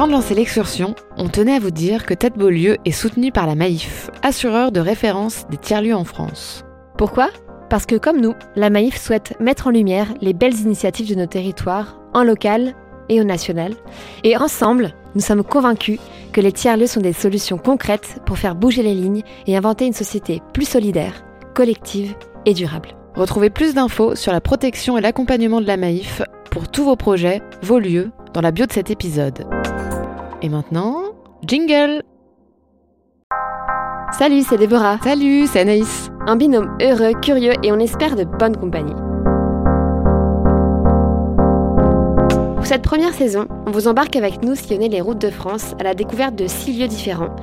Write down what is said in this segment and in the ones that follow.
Avant de lancer l'excursion, on tenait à vous dire que Tête Beaulieu est soutenu par la Maïf, assureur de référence des tiers-lieux en France. Pourquoi? Parce que comme nous, la Maïf souhaite mettre en lumière les belles initiatives de nos territoires, en local et au national. Et ensemble, nous sommes convaincus que les tiers-lieux sont des solutions concrètes pour faire bouger les lignes et inventer une société plus solidaire, collective et durable. Retrouvez plus d'infos sur la protection et l'accompagnement de la Maïf pour tous vos projets, vos lieux, dans la bio de cet épisode. Et maintenant, jingle Salut, c'est Déborah. Salut, c'est Anaïs. Un binôme heureux, curieux et on espère de bonne compagnie. Pour cette première saison, on vous embarque avec nous sillonner les routes de France à la découverte de six lieux différents.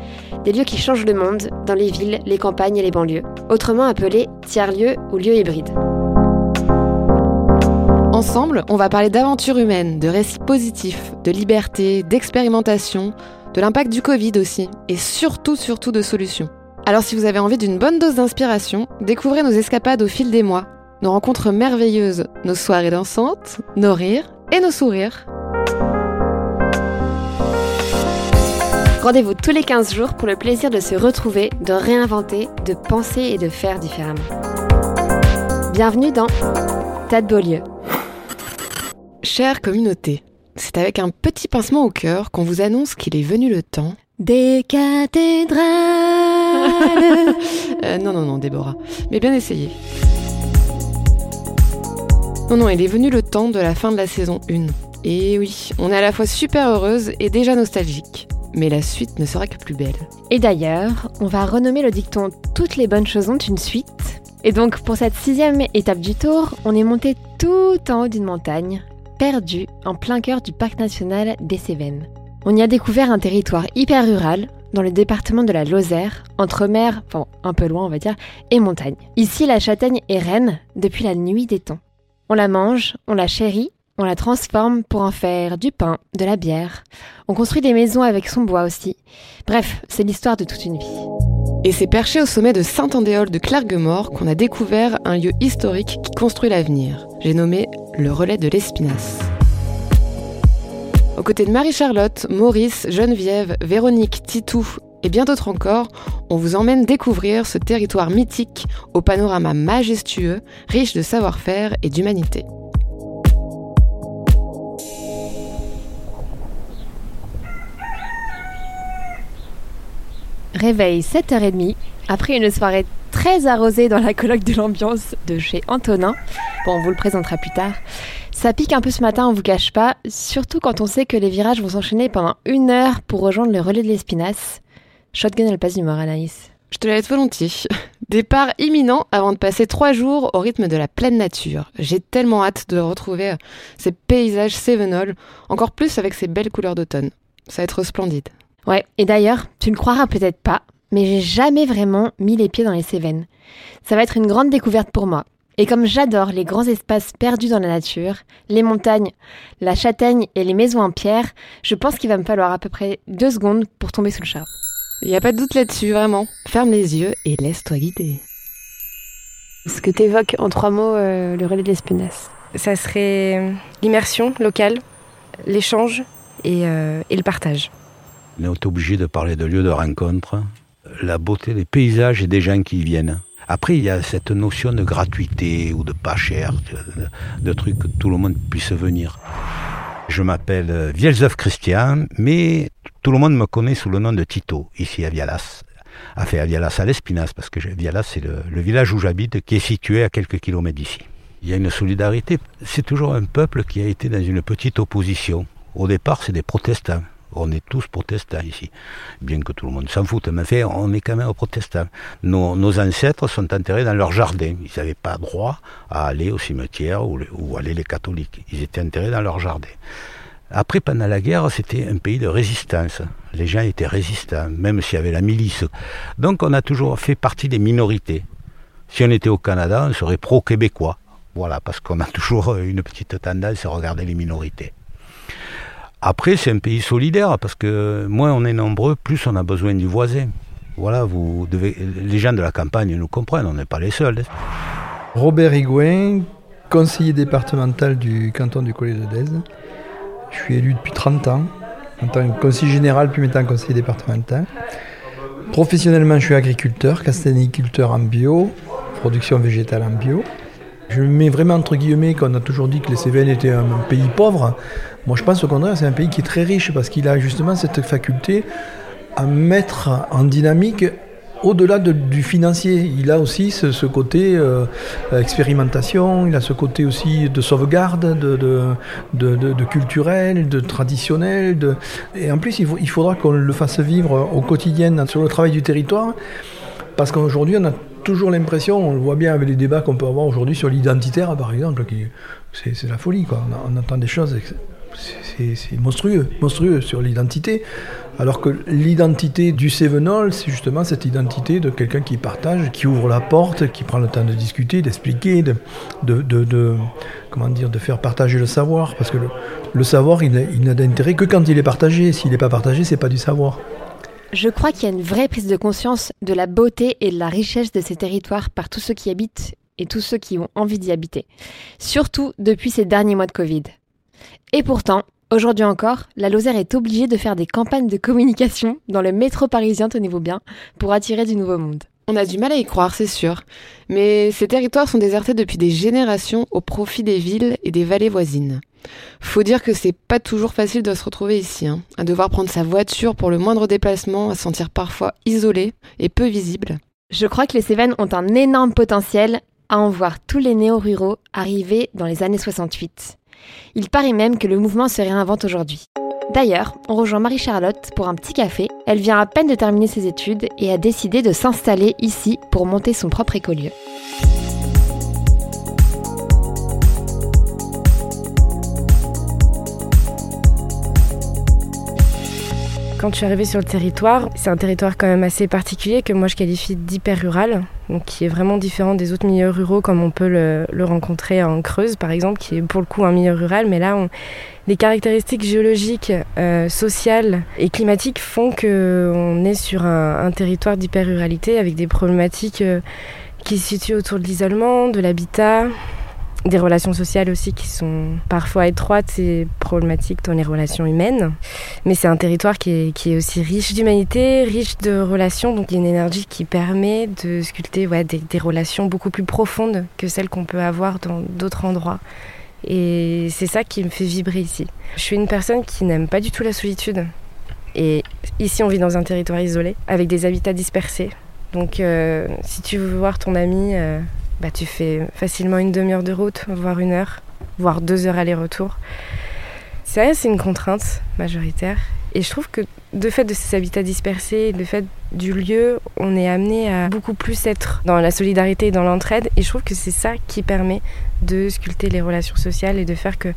Des lieux qui changent le monde dans les villes, les campagnes et les banlieues, autrement appelés tiers-lieux ou lieux hybrides. Ensemble, on va parler d'aventures humaines, de récits positifs, de liberté, d'expérimentation, de l'impact du Covid aussi, et surtout, surtout de solutions. Alors si vous avez envie d'une bonne dose d'inspiration, découvrez nos escapades au fil des mois, nos rencontres merveilleuses, nos soirées dansantes, nos rires et nos sourires. Rendez-vous tous les 15 jours pour le plaisir de se retrouver, de réinventer, de penser et de faire différemment. Bienvenue dans Tête Beaulieu. Chère communauté, c'est avec un petit pincement au cœur qu'on vous annonce qu'il est venu le temps des cathédrales. Euh, non, non, non, Déborah. Mais bien essayé. Non, non, il est venu le temps de la fin de la saison 1. Et oui, on est à la fois super heureuse et déjà nostalgique. Mais la suite ne sera que plus belle. Et d'ailleurs, on va renommer le dicton Toutes les bonnes choses ont une suite. Et donc, pour cette sixième étape du tour, on est monté tout en haut d'une montagne, perdu en plein cœur du parc national des Cévennes. On y a découvert un territoire hyper rural, dans le département de la Lozère, entre mer, enfin un peu loin on va dire, et montagne. Ici, la châtaigne est reine depuis la nuit des temps. On la mange, on la chérit, on la transforme pour en faire du pain, de la bière. On construit des maisons avec son bois aussi. Bref, c'est l'histoire de toute une vie. Et c'est perché au sommet de Saint-Andéol de Clarguemort qu'on a découvert un lieu historique qui construit l'avenir. J'ai nommé le relais de l'Espinasse. Aux côtés de Marie-Charlotte, Maurice, Geneviève, Véronique, Titou et bien d'autres encore, on vous emmène découvrir ce territoire mythique au panorama majestueux, riche de savoir-faire et d'humanité. Réveil 7h30, après une soirée très arrosée dans la colloque de l'ambiance de chez Antonin. Bon, on vous le présentera plus tard. Ça pique un peu ce matin, on vous cache pas, surtout quand on sait que les virages vont s'enchaîner pendant une heure pour rejoindre le relais de l'Espinasse. Shotgun, elle passe du mort, Anaïs. Je te la laisse volontiers. Départ imminent avant de passer trois jours au rythme de la pleine nature. J'ai tellement hâte de retrouver ces paysages sévenols, encore plus avec ces belles couleurs d'automne. Ça va être splendide. Ouais, et d'ailleurs, tu ne croiras peut-être pas, mais j'ai jamais vraiment mis les pieds dans les Cévennes. Ça va être une grande découverte pour moi. Et comme j'adore les grands espaces perdus dans la nature, les montagnes, la châtaigne et les maisons en pierre, je pense qu'il va me falloir à peu près deux secondes pour tomber sous le charme. Il n'y a pas de doute là-dessus, vraiment. Ferme les yeux et laisse-toi guider. Ce que t'évoques en trois mots, euh, le relais de l'Espinasse Ça serait l'immersion locale, l'échange et, euh, et le partage. On est obligé de parler de lieux de rencontre, la beauté des paysages et des gens qui y viennent. Après, il y a cette notion de gratuité ou de pas cher, de, trucs que tout le monde puisse venir. Je m'appelle Vielzeuf Christian, mais tout le monde me connaît sous le nom de Tito, ici à Vialas. Enfin, à Vialas, à l'Espinasse, parce que Vialas, c'est le village où j'habite, qui est situé à quelques kilomètres d'ici. Il y a une solidarité. C'est toujours un peuple qui a été dans une petite opposition. Au départ, c'est des protestants. On est tous protestants ici, bien que tout le monde s'en foute, mais on est quand même protestants. Nos, ancêtres sont enterrés dans leur jardin. Ils n'avaient pas droit à aller au cimetière où, où aller les catholiques. Ils étaient enterrés dans leur jardin. Après, pendant la guerre, c'était un pays de résistance. Les gens étaient résistants, même s'il y avait la milice. Donc on a toujours fait partie des minorités. Si on était au Canada, on serait pro-québécois. Voilà, parce qu'on a toujours une petite tendance à regarder les minorités. Après, c'est un pays solidaire parce que moins on est nombreux, plus on a besoin du voisin. Voilà, vous devez, les gens de la campagne nous comprennent, on n'est pas les seuls. Robert Higouin, conseiller départemental du canton du Collège Dèze. Je suis élu depuis 30 ans en tant que conseiller général, puis maintenant conseiller départemental. Professionnellement, je suis agriculteur, castaniculteur en bio, production végétale en bio. Je mets vraiment entre guillemets qu'on a toujours dit que les Cévennes étaient un pays pauvre. Moi, je pense au contraire, c'est un pays qui est très riche parce qu'il a justement cette faculté à mettre en dynamique au-delà du financier, il a aussi ce, côté euh, expérimentation, il a ce côté aussi de sauvegarde, de, culturel, de traditionnel. Et en plus, il, faudra qu'on le fasse vivre au quotidien sur le travail du territoire, parce qu'aujourd'hui, on a toujours l'impression, on le voit bien avec les débats qu'on peut avoir aujourd'hui sur l'identitaire, par exemple, c'est la folie. Quoi. On, entend des choses, c'est monstrueux, monstrueux sur l'identité. Alors que l'identité du Sevenol, c'est justement cette identité de quelqu'un qui partage, qui ouvre la porte, qui prend le temps de discuter, d'expliquer, de, comment dire, de faire partager le savoir. Parce que le, savoir, il, n'a d'intérêt que quand il est partagé. S'il n'est pas partagé, c'est pas du savoir. Je crois qu'il y a une vraie prise de conscience de la beauté et de la richesse de ces territoires par tous ceux qui habitent et tous ceux qui ont envie d'y habiter. Surtout depuis ces derniers mois de Covid. Et pourtant, Aujourd'hui encore, la Lozère est obligée de faire des campagnes de communication dans le métro parisien, tenez-vous bien, pour attirer du nouveau monde. On a du mal à y croire, c'est sûr. Mais ces territoires sont désertés depuis des générations au profit des villes et des vallées voisines. Faut dire que c'est pas toujours facile de se retrouver ici, hein, à devoir prendre sa voiture pour le moindre déplacement, à se sentir parfois isolé et peu visible. Je crois que les Cévennes ont un énorme potentiel à en voir tous les néo-ruraux arriver dans les années 68. Il paraît même que le mouvement se réinvente aujourd'hui. D'ailleurs, on rejoint Marie-Charlotte pour un petit café. Elle vient à peine de terminer ses études et a décidé de s'installer ici pour monter son propre écolieu. Quand je suis arrivée sur le territoire, c'est un territoire quand même assez particulier que moi je qualifie d'hyper rural, donc qui est vraiment différent des autres milieux ruraux comme on peut le, rencontrer en Creuse par exemple, qui est pour le coup un milieu rural, mais là les caractéristiques géologiques, euh, sociales et climatiques font qu'on est sur un, territoire d'hyper-ruralité avec des problématiques euh, qui se situent autour de l'isolement, de l'habitat, des relations sociales aussi qui sont parfois étroites et problématiques dans les relations humaines. Mais c'est un territoire qui est, qui est aussi riche d'humanité, riche de relations, donc il y a une énergie qui permet de sculpter des relations beaucoup plus profondes que celles qu'on peut avoir dans d'autres endroits. Et c'est ça qui me fait vibrer ici. Je suis une personne qui n'aime pas du tout la solitude. Et ici, on vit dans un territoire isolé, avec des habitats dispersés. Donc, euh, si tu veux voir ton ami, euh, bah, tu fais facilement une demi-heure de route, voire une heure, voire deux heures aller-retour. C'est vrai, c'est une contrainte majoritaire. Et je trouve que de fait de ces habitats dispersés, de fait du lieu, on est amené à beaucoup plus être dans la solidarité et dans l'entraide. Et je trouve que c'est ça qui permet de sculpter les relations sociales et de faire que,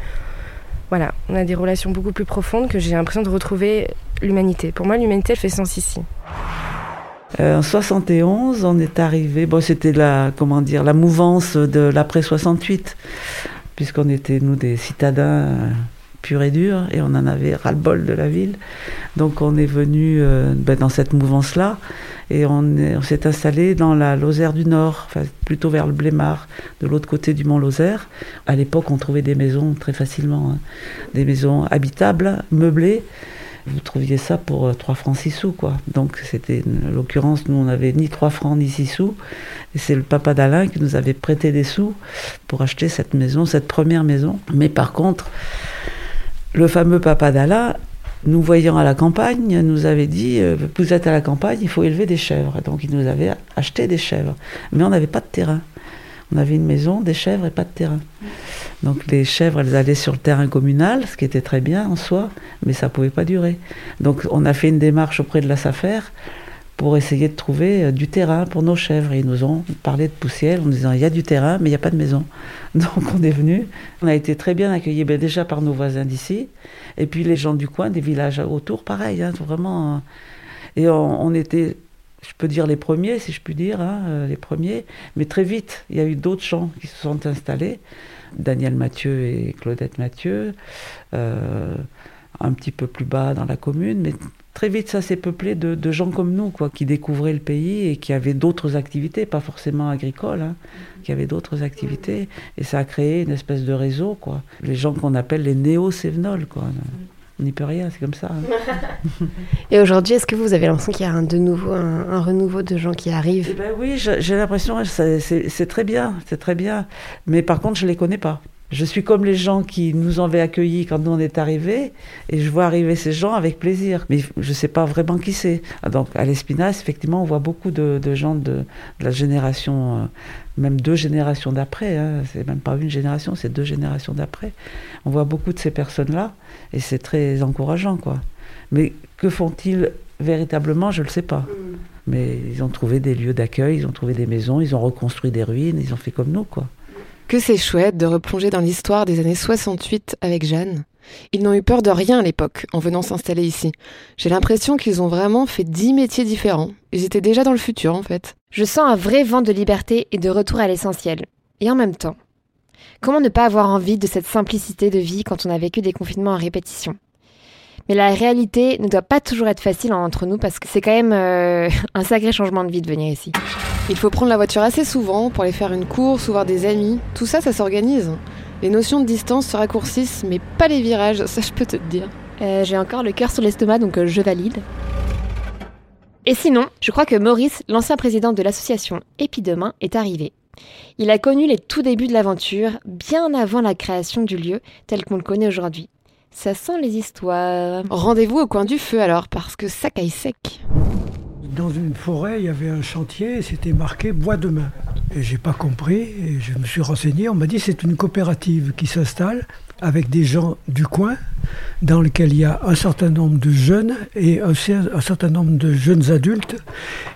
voilà, on a des relations beaucoup plus profondes, que j'ai l'impression de retrouver l'humanité. Pour moi, l'humanité, elle fait sens ici. Euh, en 71, on est arrivé. Bon, c'était la comment dire la mouvance de l'après 68, puisqu'on était nous des citadins euh, purs et durs et on en avait ras-le-bol de la ville. Donc on est venu euh, ben, dans cette mouvance-là et on, s'est installé dans la Lozère du Nord, plutôt vers le Blémard, de l'autre côté du mont Lozère. À l'époque, on trouvait des maisons très facilement, hein. des maisons habitables, meublées vous trouviez ça pour 3 euh, francs 6 sous, quoi. Donc, c'était, l'occurrence, nous, on n'avait ni 3 francs ni 6 sous. Et c'est le papa d'Alain qui nous avait prêté des sous pour acheter cette maison, cette première maison. Mais par contre, le fameux papa d'Alain, nous voyant à la campagne, nous avait dit euh, Vous êtes à la campagne, il faut élever des chèvres. Donc, il nous avait acheté des chèvres. Mais on n'avait pas de terrain. On avait une maison, des chèvres et pas de terrain. Donc les chèvres, elles allaient sur le terrain communal, ce qui était très bien en soi, mais ça ne pouvait pas durer. Donc on a fait une démarche auprès de la SAFER pour essayer de trouver euh, du terrain pour nos chèvres. ils nous ont parlé de poussière en disant il y a du terrain, mais il n'y a pas de maison. Donc on est venu. On a été très bien accueillis ben, déjà par nos voisins d'ici, et puis les gens du coin, des villages autour, pareil, hein, vraiment. Euh. Et on était je peux dire les premiers, si je puis dire, hein, euh, les premiers. Mais très vite, il y a eu d'autres gens qui se sont installés. Daniel Mathieu et Claudette Mathieu, euh, un petit peu plus bas dans la commune. Mais très vite, ça s'est peuplé de, gens comme nous, quoi, qui découvraient le pays et qui avaient d'autres activités, pas forcément agricoles, hein, qui avaient d'autres activités. Et ça a créé une espèce de réseau, quoi. Les gens qu'on appelle les néo-sévenols, quoi. On n'y peut rien, c'est comme ça. hein. Et aujourd'hui, est-ce que vous avez l'impression qu'il y a un, de nouveau, un, un renouveau de gens qui Eh arrivent ben oui, j'ai l'impression, c'est c'est- très bien, c'est très bien. Mais par contre, je les connais pas. Je suis comme les gens qui nous avaient accueillis quand nous on est arrivés, et je vois arriver ces gens avec plaisir. Mais je sais pas vraiment qui c'est. Ah, Donc à l'Espinasse, effectivement, on voit beaucoup de, de gens de, de la génération, euh, même deux générations d'après. Hein. C'est même pas une génération, c'est deux générations d'après. On voit beaucoup de ces personnes-là, et c'est très encourageant, quoi. Mais que font-ils véritablement? Je le sais pas. Mais ils ont trouvé des lieux d'accueil, ils ont trouvé des maisons, ils ont reconstruit des ruines, ils ont fait comme nous, quoi. Que c'est chouette de replonger dans l'histoire des années 68 avec Jeanne. Ils n'ont eu peur de rien à l'époque en venant s'installer ici. J'ai l'impression qu'ils ont vraiment fait dix métiers différents. Ils étaient déjà dans le futur en fait. Je sens un vrai vent de liberté et de retour à l'essentiel. Et en même temps, comment ne pas avoir envie de cette simplicité de vie quand on a vécu des confinements à répétition? Mais la réalité ne doit pas toujours être facile entre nous parce que c'est quand même euh, un sacré changement de vie de venir ici. Il faut prendre la voiture assez souvent pour aller faire une course ou voir des amis. Tout ça, ça s'organise. Les notions de distance se raccourcissent, mais pas les virages, ça je peux te le dire. Euh, J'ai encore le cœur sur l'estomac, donc euh, je valide. Et sinon, je crois que Maurice, l'ancien président de l'association Épidemain, est arrivé. Il a connu les tout débuts de l'aventure, bien avant la création du lieu tel qu'on le connaît aujourd'hui. Ça sent les histoires. Rendez-vous au coin du feu alors, parce que ça caille sec. Dans une forêt, il y avait un chantier et c'était marqué bois de main. Et j'ai pas compris et je me suis renseigné. On m'a dit c'est une coopérative qui s'installe avec des gens du coin dans lequel il y a un certain nombre de jeunes et un certain nombre de jeunes adultes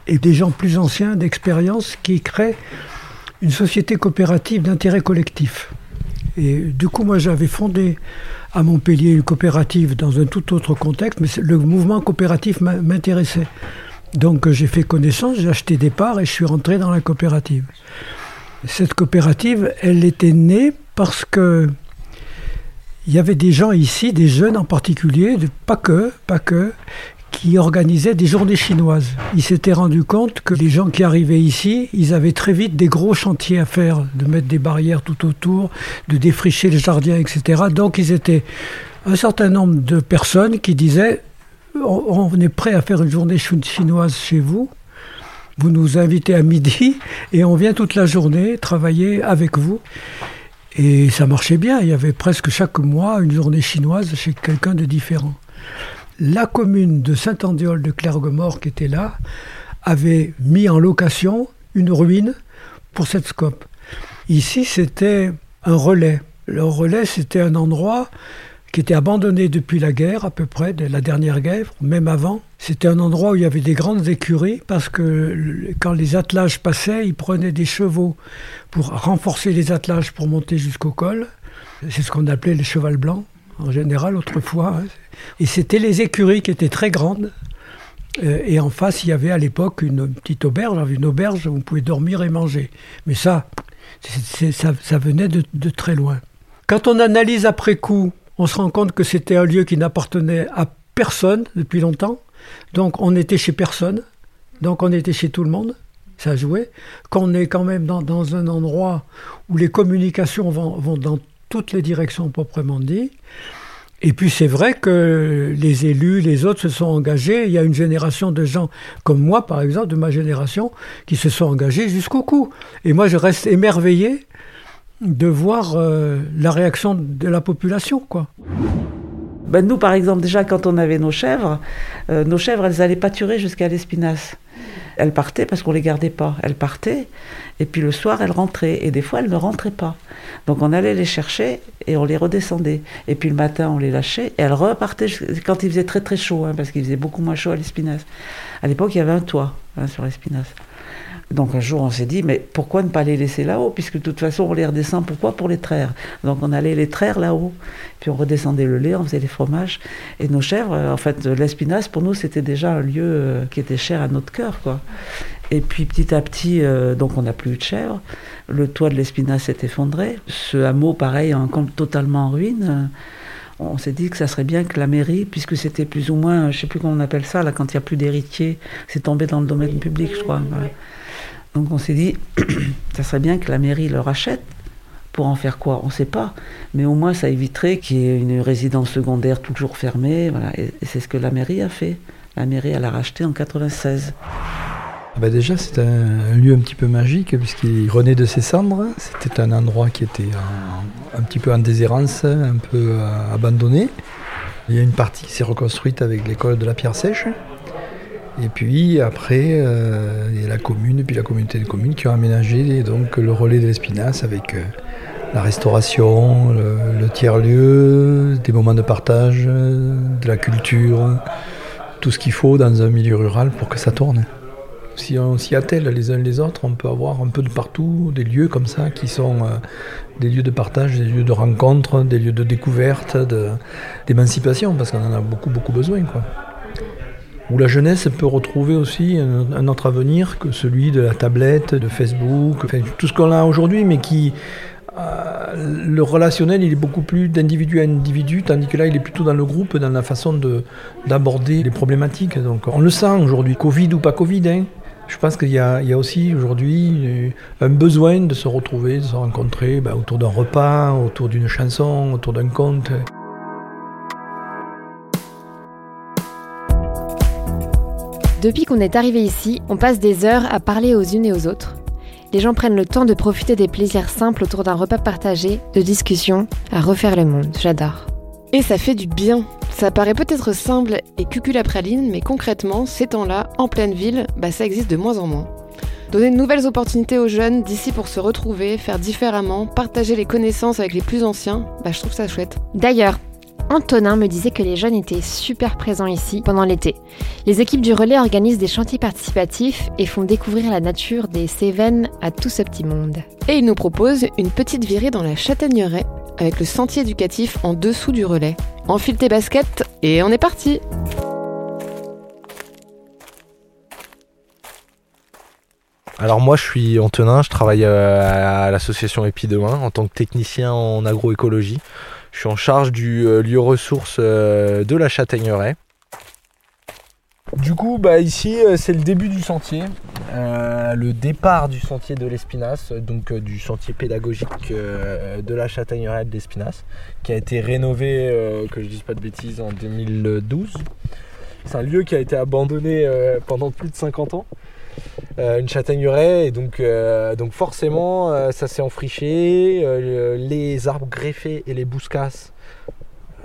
et des gens plus anciens d'expérience qui créent une société coopérative d'intérêt collectif. Et du coup, moi, j'avais fondé à Montpellier une coopérative dans un tout autre contexte, mais le mouvement coopératif m'intéressait. Donc euh, j'ai fait connaissance, j'ai acheté des parts et je suis rentré dans la coopérative. Cette coopérative, elle était née parce que il y avait des gens ici, des jeunes en particulier, pas que, pas que, qui organisaient des journées chinoises. Ils s'étaient rendus compte que les gens qui arrivaient ici, ils avaient très vite des gros chantiers à faire, de mettre des barrières tout autour, de défricher les jardins, etc. Donc ils étaient un certain nombre de personnes qui disaient on, est prêt à faire une journée chinoise chez vous. Vous nous invitez à midi et on vient toute la journée travailler avec vous. Et ça marchait bien. Il y avait presque chaque mois une journée chinoise chez quelqu'un de différent. La commune de Saint-Andéol de Clergemort, qui était là, avait mis en location une ruine pour cette scope. Ici, c'était un relais. Le relais, c'était un endroit qui était abandonné depuis la guerre, à peu près, de la dernière guerre, même avant. C'était un endroit où il y avait des grandes écuries, parce que quand les attelages passaient, ils prenaient des chevaux pour renforcer les attelages pour monter jusqu'au col. C'est ce qu'on appelait les chevals blancs, en général, autrefois. hein. Et c'était les écuries qui étaient très grandes. Euh, Et en face, il y avait à l'époque une petite auberge, une auberge où on pouvait dormir et manger. Mais ça, ça, venait de, très loin. Quand on analyse après coup, on se rend compte que c'était un lieu qui n'appartenait à personne depuis longtemps. Donc on était chez personne. Donc on était chez tout le monde. Ça jouait. Qu'on est quand même dans, dans un endroit où les communications vont, vont dans toutes les directions proprement dit. Et puis c'est vrai que les élus, les autres se sont engagés. Il y a une génération de gens comme moi, par exemple, de ma génération, qui se sont engagés jusqu'au cou. Et moi, je reste émerveillé de voir euh, la réaction de la population, quoi. Ben, nous, par exemple, déjà, quand on avait nos chèvres, euh, nos chèvres, elles allaient pâturer jusqu'à l'Espinasse. Elles partaient parce qu'on les gardait pas. Elles partaient, et puis le soir, elles rentraient. Et des fois, elles ne rentraient pas. Donc, on allait les chercher et on les redescendait. Et puis le matin, on les lâchait et elles repartaient quand il faisait très très chaud, hein, parce qu'il faisait beaucoup moins chaud à l'Espinasse. À l'époque, il y avait un toit hein, sur l'Espinasse. Donc un jour, on s'est dit, mais pourquoi ne pas les laisser là-haut Puisque de toute façon, on les redescend. Pourquoi Pour les traire? Donc on allait les traire là-haut. Puis on redescendait le lait, on faisait les fromages. Et nos chèvres, euh, en fait, euh, l'Espinasse, pour nous, c'était déjà un lieu euh, qui était cher à notre cœur. quoi. Et puis petit à petit, euh, donc on n'a plus eu de chèvres. Le toit de l'Espinasse s'est effondré. Ce hameau, pareil, en, totalement en ruine. On s'est dit que ça serait bien que la mairie, puisque c'était plus ou moins, je sais plus comment on appelle ça, là, quand il n'y a plus d'héritiers, c'est tombé dans le domaine public, je crois. voilà. Donc on s'est dit, ça serait bien que la mairie le rachète Pour en faire quoi On ne sait pas. Mais au moins, ça éviterait qu'il y ait une résidence secondaire toujours fermée. Et, c'est ce que la mairie a fait. La mairie, elle a racheté en 96. Ah bah déjà, c'est un, lieu un petit peu magique puisqu'il renaît de ses cendres. C'était un endroit qui était un petit peu en déshérence, un peu euh, abandonné. Il y a une partie qui s'est reconstruite avec l'école de la pierre sèche. Et puis après, euh, il y a la commune puis la communauté de communes qui ont aménagé donc, le relais de l'Espinasse avec euh, la restauration, le, tiers-lieu, des moments de partage, de la culture, tout ce qu'il faut dans un milieu rural pour que ça tourne. Si on s'y attelle les uns les autres, on peut avoir un peu de partout des lieux comme ça qui sont euh, des lieux de partage, des lieux de rencontre, des lieux de découverte, d'émancipation, parce qu'on en a beaucoup, beaucoup besoin. Quoi. Où la jeunesse peut retrouver aussi un, autre avenir que celui de la tablette, de Facebook, tout ce qu'on a aujourd'hui, mais qui. Euh, le relationnel, il est beaucoup plus d'individu à individu, tandis que là, il est plutôt dans le groupe, dans la façon d'aborder les problématiques. On le sent aujourd'hui, Covid ou pas Covid. Hein. Je pense qu'il y, a aussi aujourd'hui un besoin de se retrouver, de se rencontrer bah, autour d'un repas, autour d'une chanson, autour d'un conte. Depuis qu'on est arrivé ici, on passe des heures à parler aux unes et aux autres. Les gens prennent le temps de profiter des plaisirs simples autour d'un repas partagé, de discussions, à refaire le monde. J'adore. Et ça fait du bien. Ça paraît peut-être simple et cuculapraline, mais concrètement, ces temps-là, en pleine ville, bah ça existe de moins en moins. Donner de nouvelles opportunités aux jeunes d'ici pour se retrouver, faire différemment, partager les connaissances avec les plus anciens, bah je trouve ça chouette. D'ailleurs, Antonin me disait que les jeunes étaient super présents ici pendant l'été. Les équipes du relais organisent des chantiers participatifs et font découvrir la nature des Cévennes à tout ce petit monde. Et il nous propose une petite virée dans la Châtaigneraie avec le sentier éducatif en dessous du relais. Enfile tes baskets et on est parti Alors moi je suis Antonin, je travaille euh, à l'association Épidemain en tant que technicien en agroécologie. Je suis en charge du euh, lieu ressource euh, de la Châtaigneraie. Du coup, bah ici, c'est le début du sentier, le départ du sentier de l'Espinasse, donc du sentier pédagogique de la Châtaigneraie de l'Espinasse, qui a été rénové, que je dise pas de bêtises, en 2012. C'est un lieu qui a été abandonné pendant plus de 50 ans. Euh, une châtaigneraie et donc, euh, forcément euh, ça s'est enfriché, les arbres greffés et les bouscasses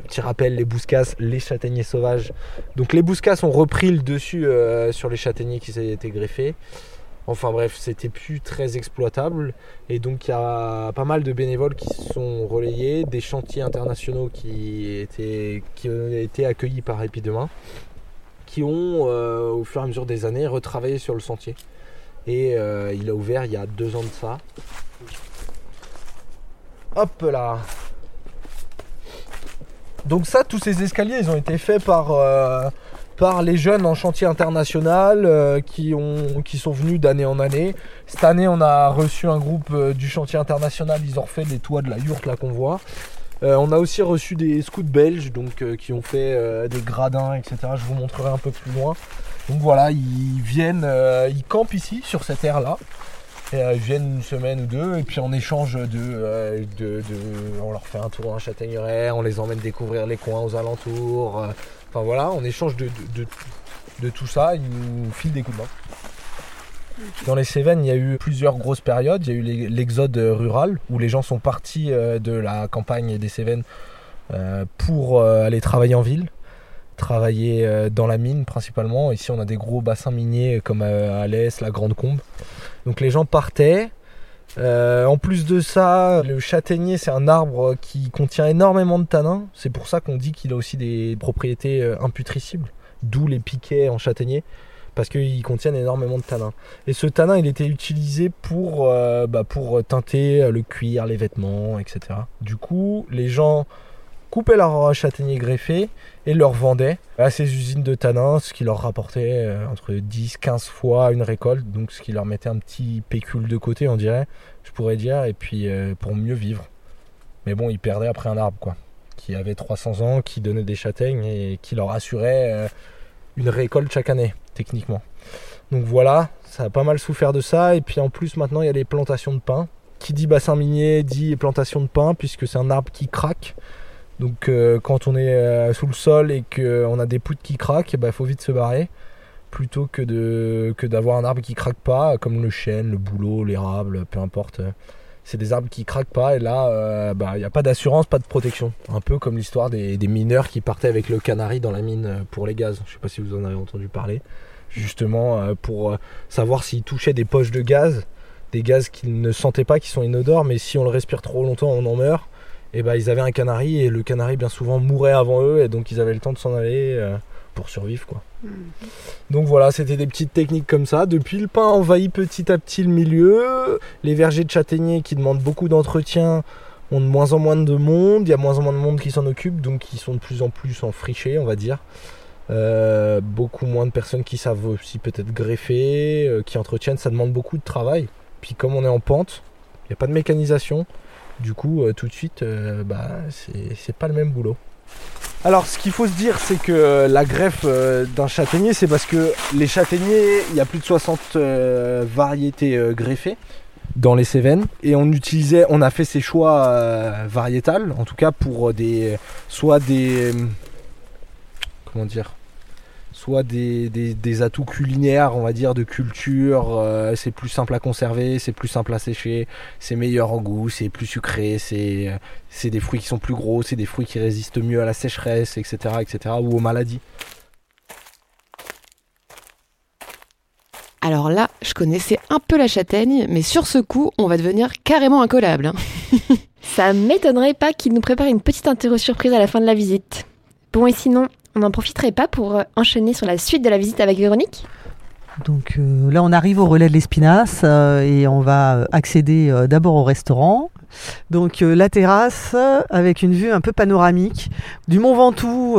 petit rappel, les bouscasses, les châtaigniers sauvages. Donc les bouscasses ont repris le dessus sur les châtaigniers qui été greffés. Enfin bref, c'était plus très exploitable. Et donc il y a pas mal de bénévoles qui sont relayés, des chantiers internationaux qui, étaient, qui ont été accueillis par Épidemain qui ont, euh, au fur et à mesure des années, retravaillé sur le sentier. Et euh, il a ouvert il y a deux ans de ça. Hop là Donc ça, tous ces escaliers, ils ont été faits par, euh, par les jeunes en chantier international qui, ont, qui sont venus d'année en année. Cette année, on a reçu un groupe du chantier international, ils ont refait les toits de la yourte là qu'on voit. Euh, on a aussi reçu des scouts belges donc, euh, qui ont fait euh, des gradins, etc. Je vous montrerai un peu plus loin. Donc voilà, ils viennent, ils campent ici sur cette aire là. ils viennent une semaine ou deux et puis en échange de, on leur fait un tour en châtaigneraie, on les emmène découvrir les coins aux alentours. enfin voilà, en échange de, de, tout ça, ils nous filent des coups de main. Dans les Cévennes, il y a eu plusieurs grosses périodes. Il y a eu l'exode rural, où les gens sont partis euh, de la campagne des Cévennes euh, pour euh, aller travailler en ville, travailler dans la mine principalement. Ici, on a des gros bassins miniers comme à l'Est, la Grande Combe. Donc les gens partaient. en plus de ça, le châtaignier, c'est un arbre qui contient énormément de tanins. C'est pour ça qu'on dit qu'il a aussi des propriétés imputricibles, d'où les piquets en châtaignier parce qu'ils contiennent énormément de tanin. Et ce tanin, il était utilisé pour, euh, bah, pour teinter le cuir, les vêtements, etc. Du coup, les gens coupaient leur châtaignier greffé et leur vendaient à ces usines de tanin, ce qui leur rapportait euh, entre 10 15 fois une récolte, donc ce qui leur mettait un petit pécule de côté, on dirait, je pourrais dire, et puis euh, pour mieux vivre. Mais bon, ils perdaient après un arbre, quoi, qui avait 300 ans, qui donnait des châtaignes et qui leur assurait une récolte chaque année techniquement. Donc voilà, ça a pas mal souffert de ça. Et puis en plus maintenant il y a les plantations de pins qui dit bassin minier dit plantation de pin, puisque c'est un arbre qui craque. Donc euh, quand on est euh, sous le sol et qu'on a des poutres qui craquent, il bah, faut vite se barrer. Plutôt que, que d'avoir un arbre qui craque pas, comme le chêne, le bouleau, l'érable, peu importe. C'est des arbres qui craquent pas et là, euh, bah, il n'y a pas d'assurance, pas de protection. Un peu comme l'histoire des, mineurs qui partaient avec le canari dans la mine pour les gaz. Je sais pas si vous en avez entendu parler. Justement, pour savoir s'ils touchaient des poches de gaz, des gaz qu'ils ne sentaient pas, qui sont inodores, mais si on le respire trop longtemps, on en meurt et bah, ils avaient un canari et le canari bien souvent mourait avant eux et donc ils avaient le temps de s'en aller euh, pour survivre quoi. Mhm. Donc voilà, c'était des petites techniques comme ça. Depuis le pain envahit petit à petit le milieu. Les vergers de châtaigniers qui demandent beaucoup d'entretien ont de moins en moins de monde. Il y a moins en moins de monde qui s'en occupe, donc ils sont de plus en plus en friché, on va dire. Euh, beaucoup moins de personnes qui savent aussi peut-être greffer, euh, qui entretiennent. Ça demande beaucoup de travail. Puis comme on est en pente, il n'y a pas de mécanisation. Du coup, euh, tout de suite, bah, c'est pas le même boulot. Alors, ce qu'il faut se dire, c'est que euh, la greffe d'un châtaignier, c'est parce que les châtaigniers, il y a plus de 60 variétés greffées dans les Cévennes. Et on utilisait, on a fait ces choix variétales, en tout cas pour des, soit des, comment dire, soit des, des, atouts culinaires, on va dire, de culture. Euh, c'est plus simple à conserver, c'est plus simple à sécher, c'est meilleur en goût, c'est plus sucré, c'est, c'est des fruits qui sont plus gros, c'est des fruits qui résistent mieux à la sécheresse, etc., etc., ou aux maladies. Alors là, je connaissais un peu la châtaigne, mais sur ce coup, on va devenir carrément incollable. Hein. Ça m'étonnerait pas qu'il nous prépare une petite interro surprise à la fin de la visite. Bon, et sinon, on n'en profiterait pas pour euh, enchaîner sur la suite de la visite avec Véronique donc euh, là, on arrive au relais de l'Espinasse euh, et on va accéder d'abord au restaurant. Donc la terrasse avec une vue un peu panoramique du Mont Ventoux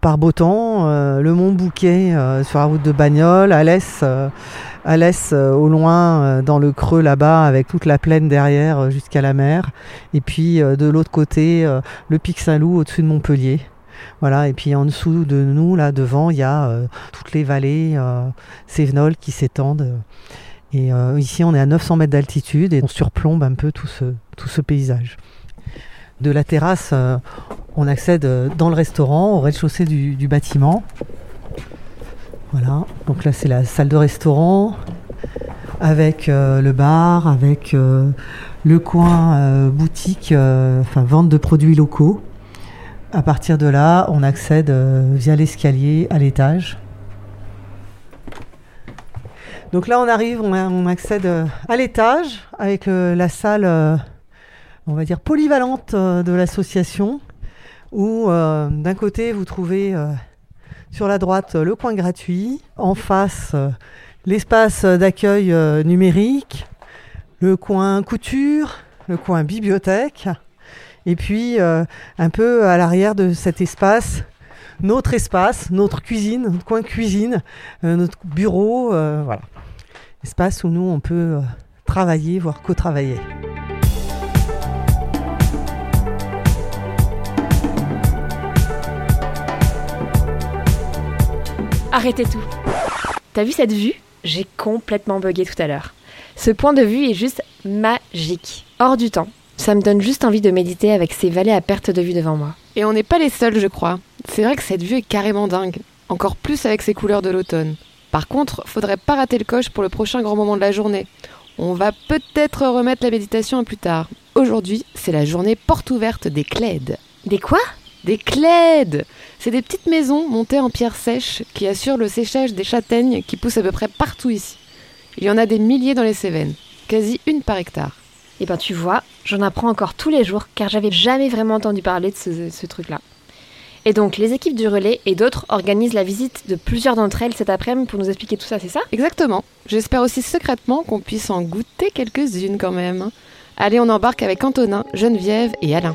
par beau temps, le Mont Bouquet sur la route de Bagnoles, à l'est au loin dans le creux là-bas avec toute la plaine derrière jusqu'à la mer. Et puis de l'autre côté, le Pic Saint-Loup au-dessus de Montpellier. Voilà, et puis en dessous de nous, là devant, il y a euh, toutes les vallées euh, qui s'étendent. Et euh, ici, on est à 900 mètres d'altitude et on surplombe un peu tout ce, paysage. De la terrasse, on accède dans le restaurant, au rez-de-chaussée du, du, bâtiment. Voilà, donc là c'est la salle de restaurant avec le bar, avec le coin boutique, enfin vente de produits locaux. À partir de là, on accède euh, via l'escalier à l'étage. Donc là, on arrive, on, accède euh, à l'étage avec euh, la salle, on va dire, polyvalente de l'association, où d'un côté, vous trouvez sur la droite le coin gratuit, en face, l'espace d'accueil numérique, le coin couture, le coin bibliothèque. Et puis, euh, un peu à l'arrière de cet espace, notre espace, notre cuisine, notre coin cuisine, euh, notre bureau, euh, voilà. Espace où nous, on peut travailler, voire co-travailler. Arrêtez tout. T'as vu cette vue? J'ai complètement bugué tout à l'heure. Ce point de vue est juste magique, hors du temps. Ça me donne juste envie de méditer avec ces vallées à perte de vue devant moi. Et on n'est pas les seuls, je crois. C'est vrai que cette vue est carrément dingue. Encore plus avec ces couleurs de l'automne. Par contre, faudrait pas rater le coche pour le prochain grand moment de la journée. On va peut-être remettre la méditation à plus tard. Aujourd'hui, c'est la journée porte ouverte des clèdes. Des quoi? Des clèdes C'est des petites maisons montées en pierre sèche qui assurent le séchage des châtaignes qui poussent à peu près partout ici. Il y en a des milliers dans les Cévennes, quasi une par hectare. Et eh ben tu vois, j'en apprends encore tous les jours car j'avais jamais vraiment entendu parler de ce, truc-là. Et donc les équipes du relais et d'autres organisent la visite de plusieurs d'entre elles cet après-midi pour nous expliquer tout ça, c'est ça? Exactement. J'espère aussi secrètement qu'on puisse en goûter quelques-unes quand même. Allez, on embarque avec Antonin, Geneviève et Alain.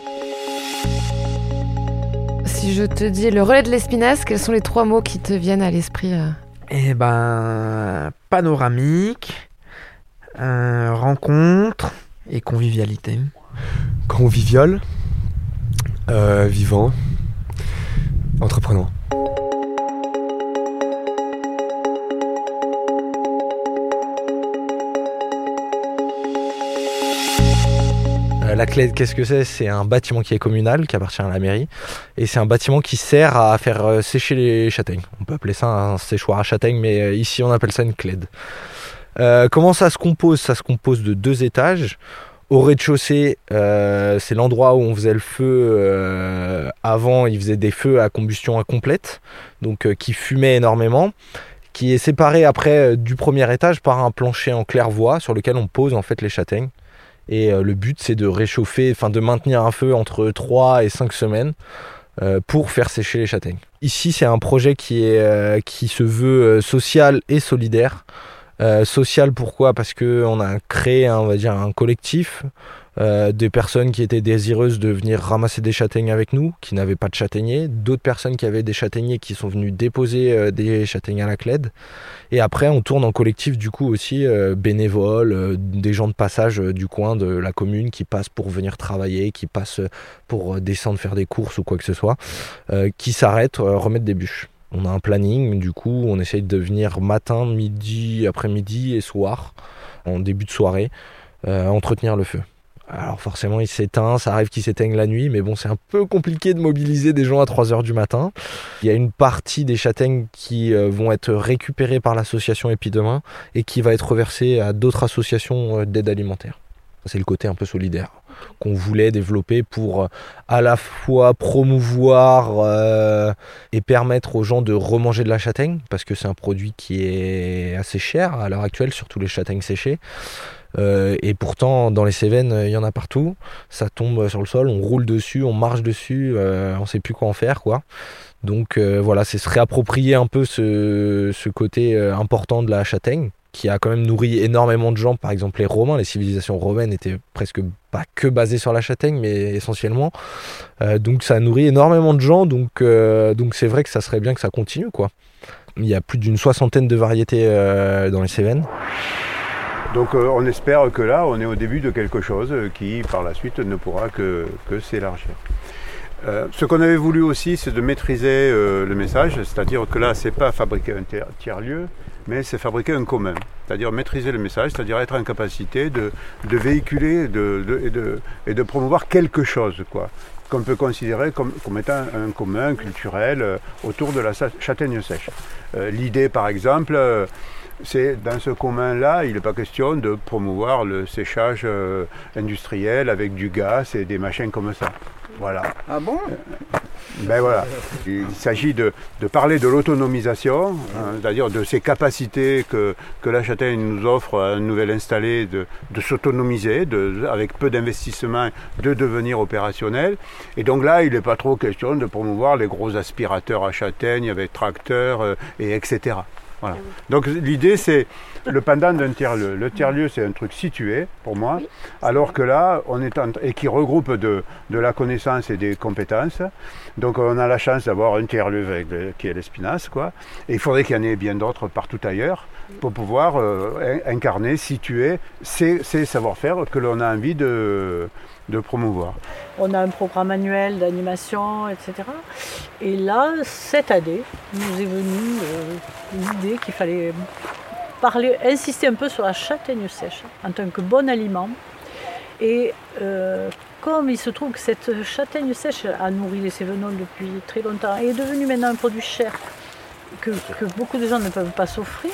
Si je te dis le relais de l'espinasse, quels sont les trois mots qui te viennent à l'esprit euh? Eh ben, panoramique, euh, rencontre, et convivialité. Convivial, euh, vivant, entreprenant. la clé, qu'est-ce que c'est? C'est un bâtiment qui est communal, qui appartient à la mairie, et c'est un bâtiment qui sert à faire euh, sécher les châtaignes. On peut appeler ça un séchoir à châtaignes, mais euh, ici on appelle ça une clède. Euh, comment ça se compose? Ça se compose de deux étages. Au rez-de-chaussée, euh, c'est l'endroit où on faisait le feu. euh, avant, ils faisaient des feux à combustion incomplète, donc qui fumaient énormément, qui est séparé après du premier étage par un plancher en claire-voie sur lequel on pose en fait les châtaignes. Et le but, c'est de réchauffer, enfin de maintenir un feu entre 3 et 5 semaines pour faire sécher les châtaignes. Ici, c'est un projet qui, est, qui se veut social et solidaire. Euh, social pourquoi? Parce que on a créé, un, on va dire, un collectif euh, des personnes qui étaient désireuses de venir ramasser des châtaignes avec nous, qui n'avaient pas de châtaigniers, d'autres personnes qui avaient des châtaigniers qui sont venues déposer euh, des châtaignes à la clède. Et après, on tourne en collectif du coup aussi euh, bénévoles, des gens de passage du coin de la commune qui passent pour venir travailler, qui passent pour descendre faire des courses ou quoi que ce soit, qui s'arrêtent, remettre des bûches. On a un planning, du coup, on essaye de venir matin, midi, après-midi et soir, en début de soirée, euh, entretenir le feu. Alors forcément il s'éteint, ça arrive qu'il s'éteigne la nuit, mais bon c'est un peu compliqué de mobiliser des gens à 3h du matin. Il y a une partie des châtaignes qui euh, vont être récupérées par l'association Épidemain et qui va être reversée à d'autres associations euh, d'aide alimentaire. C'est le côté un peu solidaire qu'on voulait développer pour euh, à la fois promouvoir euh, et permettre aux gens de remanger de la châtaigne, parce que c'est un produit qui est assez cher à l'heure actuelle, surtout les châtaignes séchées. Euh, et pourtant, dans les Cévennes, il y en a partout. Ça tombe sur le sol, on roule dessus, on marche dessus, euh, on sait plus quoi en faire, quoi. Donc voilà, c'est se réapproprier un peu ce, côté important de la châtaigne, qui a quand même nourri énormément de gens. Par exemple, les Romains, les civilisations romaines étaient presque pas que basées sur la châtaigne, mais essentiellement. Euh, donc ça a nourri énormément de gens, donc euh, donc c'est vrai que ça serait bien que ça continue. Il y a plus d'une soixantaine de variétés euh, dans les Cévennes. Donc on espère que là, on est au début de quelque chose qui, par la suite, ne pourra que, que s'élargir. Ce qu'on avait voulu aussi, c'est de maîtriser le message, c'est-à-dire que là, c'est pas fabriquer un tiers- tiers-lieu, mais c'est fabriquer un commun. C'est-à-dire maîtriser le message, c'est-à-dire être en capacité de, véhiculer de, de- et, de, promouvoir quelque chose, quoi qu'on peut considérer comme, étant un commun culturel euh, autour de la châtaigne sèche. Euh, L'idée, par exemple, euh, c'est dans ce commun-là, il n'est pas question de promouvoir le séchage industriel avec du gaz et des machins comme ça. Voilà. Ah bon? Ben voilà. Il s'agit de, de parler de l'autonomisation, hein, c'est-à-dire de ces capacités que, que la châtaigne nous offre à un nouvel installé de, de s'autonomiser, de, avec peu d'investissement, de devenir opérationnel. Et donc là, il n'est pas trop question de promouvoir les gros aspirateurs à châtaigne avec tracteurs euh, et etc. Voilà. Donc l'idée, c'est le pendant d'un tiers-lieu. Le tiers-lieu, c'est un truc situé, pour moi, alors que là, on est en- et qui regroupe de, de la connaissance et des compétences. Donc on a la chance d'avoir un tiers-lieu qui est l'Espinasse, quoi. Et il faudrait qu'il y en ait bien d'autres partout ailleurs pour pouvoir euh, in- incarner, situer ces, ces savoir-faire que l'on a envie de, de promouvoir. On a un programme annuel d'animation, etc. Et là, cette année, nous est venue euh, l'idée qu'il fallait parler, insister un peu sur la châtaigne sèche en tant que bon aliment. Et euh, comme il se trouve que cette châtaigne sèche a nourri les Cévenols depuis très longtemps et est devenue maintenant un produit cher que beaucoup de gens ne peuvent pas s'offrir,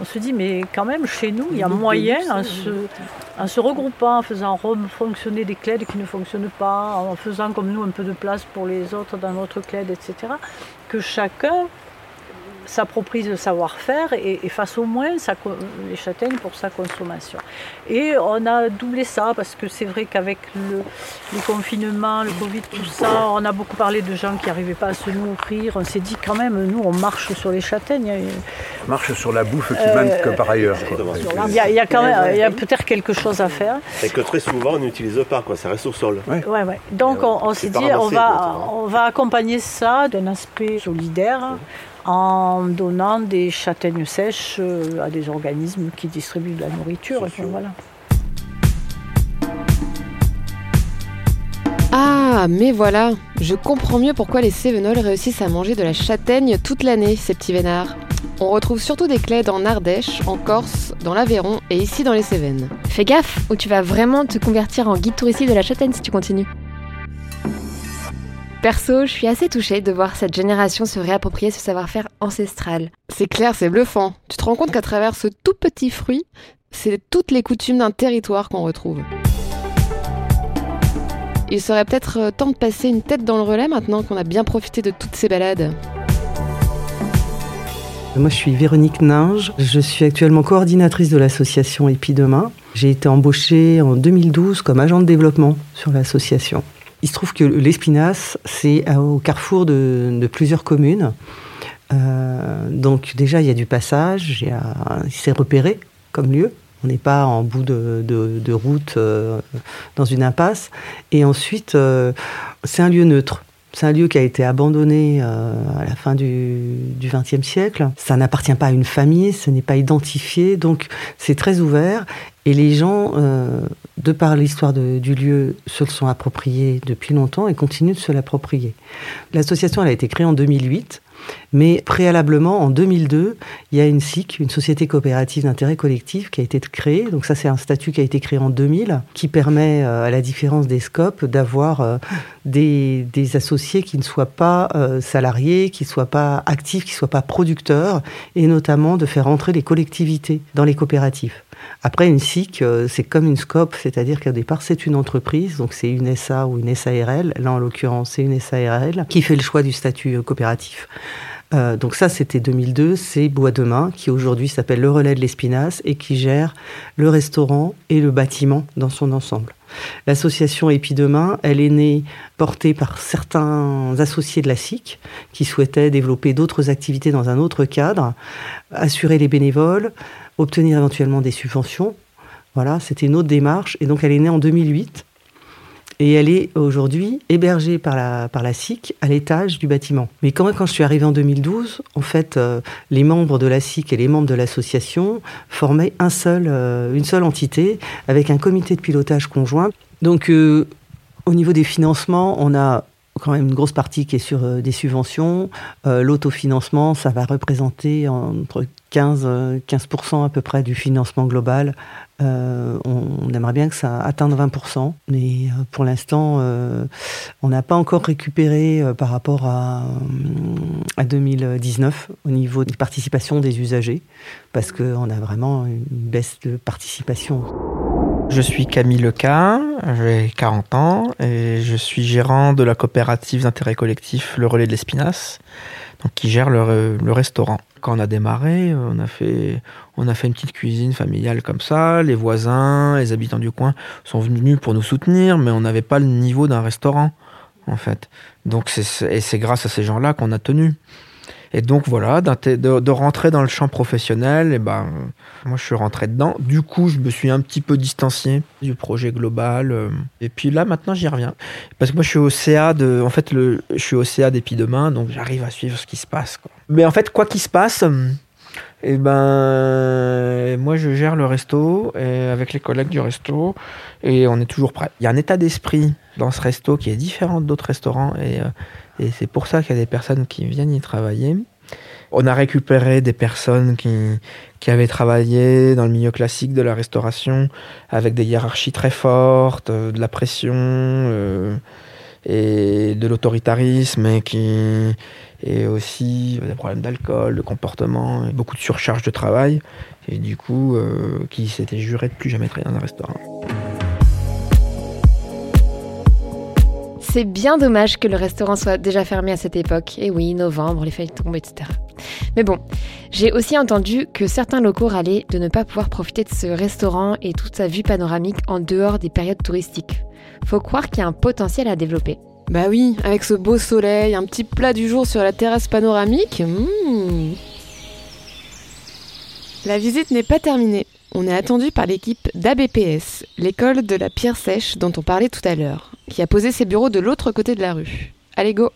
on se dit, mais quand même, chez nous, il y a moyen, en se, en se regroupant, en faisant fonctionner des clés qui ne fonctionnent pas, en faisant comme nous un peu de place pour les autres dans notre clé, etc., que chacun s'approprie le savoir-faire et, et fasse au moins sa les châtaignes pour sa consommation. Et on a doublé ça parce que c'est vrai qu'avec le, les confinements, le Covid, tout ça, on a beaucoup parlé de gens qui n'arrivaient pas à se nourrir. On s'est dit quand même, nous, on marche sur les châtaignes. Et- Marche sur la bouffe qui Euh, manque par ailleurs. Il y a, il y a quand même il y a peut-être quelque chose à faire. Et que très souvent on n'utilise pas, quoi. ça reste au sol. Ouais, ouais. Donc on, on s'est dit, on va, on va accompagner ça d'un aspect solidaire en donnant des châtaignes sèches euh, à des organismes qui distribuent de la nourriture. et puis voilà. Ah, mais voilà, je comprends mieux pourquoi les Cévenols réussissent à manger de la châtaigne toute l'année, ces petits vénards. On retrouve surtout des clés en Ardèche, en Corse, dans l'Aveyron et ici dans les Cévennes. Fais gaffe, ou tu vas vraiment te convertir en guide touristique de la châtaigne si tu continues. Perso, je suis assez touchée de voir cette génération se réapproprier ce savoir-faire ancestral. C'est clair, c'est bluffant. Tu te rends compte qu'à travers ce tout petit fruit, c'est toutes les coutumes d'un territoire qu'on retrouve. Il serait peut-être euh, temps de passer une tête dans le relais maintenant qu'on a bien profité de toutes ces balades. Moi, je suis Véronique Ninge. Je suis actuellement coordinatrice de l'association Épidemain. J'ai été embauchée en 2012 comme agent de développement sur l'association. Il se trouve que l'Espinasse, c'est au carrefour de, plusieurs communes. Euh, donc déjà, il y a du passage, il, s'est repéré comme lieu. On n'est pas en bout de, route euh, dans une impasse. Et ensuite, euh, c'est un lieu neutre. C'est un lieu qui a été abandonné à la fin du XXe siècle. Ça n'appartient pas à une famille, ce n'est pas identifié, donc c'est très ouvert. Et les gens, euh, de par l'histoire du lieu, se le sont appropriés depuis longtemps et continuent de se l'approprier. L'association a été créée en 2008, mais préalablement, en 2002, il y a une SIC, une société coopérative d'intérêt collectif, qui a été créée. Donc ça, c'est un statut qui a été créé en 2000, qui permet, euh, à la différence des scopes, d'avoir euh, des, associés qui ne soient pas salariés, qui ne soient pas actifs, qui ne soient pas producteurs, et notamment de faire entrer les collectivités dans les coopératives. Après, une SIC, euh, c'est comme une SCOP, c'est-à-dire qu'au départ, c'est une entreprise, donc c'est une SA ou une SARL. Là, en l'occurrence, c'est une SARL qui fait le choix du statut euh, coopératif. Euh, donc ça, c'était 2002. C'est Bois de Main, qui aujourd'hui s'appelle le Relais de l'Espinasse et qui gère le restaurant et le bâtiment dans son ensemble. L'association Épidemain, elle est née portée par certains associés de la SIC qui souhaitaient développer d'autres activités dans un autre cadre, assurer les bénévoles, obtenir éventuellement des subventions. Voilà, c'était une autre démarche. Et donc, elle est née en 2008. Et elle est aujourd'hui hébergée par la, par la SIC à l'étage du bâtiment. Mais quand, quand je suis arrivée en 2012, en fait, euh, les membres de la SIC et les membres de l'association formaient un seul, euh, une seule entité avec un comité de pilotage conjoint. Donc, euh, au niveau des financements, on a quand même une grosse partie qui est sur des subventions. L'autofinancement, ça va représenter entre 15, 15% à peu près du financement global. Euh, on, aimerait bien que ça atteigne 20%, mais euh, pour l'instant, euh, on n'a pas encore récupéré par rapport à 2019 au niveau des participations des usagers, parce qu'on a vraiment une baisse de participation. Je suis Camille Leca, j'ai 40 ans et je suis gérant de la coopérative d'intérêt collectif Le Relais de l'Espinasse, qui gère le, restaurant quand on a démarré, on a fait, on a fait une petite cuisine familiale comme ça. Les voisins, les habitants du coin sont venus pour nous soutenir, mais on n'avait pas le niveau d'un restaurant, en fait. Donc c'est, et c'est grâce à ces gens-là qu'on a tenu. Et donc voilà, de, rentrer dans le champ professionnel, et ben, moi je suis rentré dedans. Du coup, je me suis un petit peu distancié du projet global. Euh. Et puis là, maintenant, j'y reviens. Parce que moi, je suis au CA de, en fait, le, je suis au CA demain, donc j'arrive à suivre ce qui se passe. Mais en fait, quoi qu'il se passe, et eh ben, moi, je gère le resto et avec les collègues du resto et on est toujours prêt. Il y a un état d'esprit dans ce resto qui est différent d'autres restaurants et euh, et c'est pour ça qu'il y a des personnes qui viennent y travailler. On a récupéré des personnes qui, qui avaient travaillé dans le milieu classique de la restauration avec des hiérarchies très fortes, euh, de la pression euh, et de l'autoritarisme et qui et aussi des problèmes d'alcool, de comportement, et beaucoup de surcharge de travail et du coup euh, qui s'étaient jurés de plus jamais travailler dans un restaurant. C'est bien dommage que le restaurant soit déjà fermé à cette époque. Et oui, novembre, les feuilles tombent, etc. Mais bon, j'ai aussi entendu que certains locaux râlaient de ne pas pouvoir profiter de ce restaurant et toute sa vue panoramique en dehors des périodes touristiques. Faut croire qu'il y a un potentiel à développer. Bah oui, avec ce beau soleil, un petit plat du jour sur la terrasse panoramique. Hmm. La visite n'est pas terminée. On est attendu par l'équipe d'ABPS, l'école de la pierre sèche dont on parlait tout à l'heure qui a posé ses bureaux de l'autre côté de la rue. Allez, go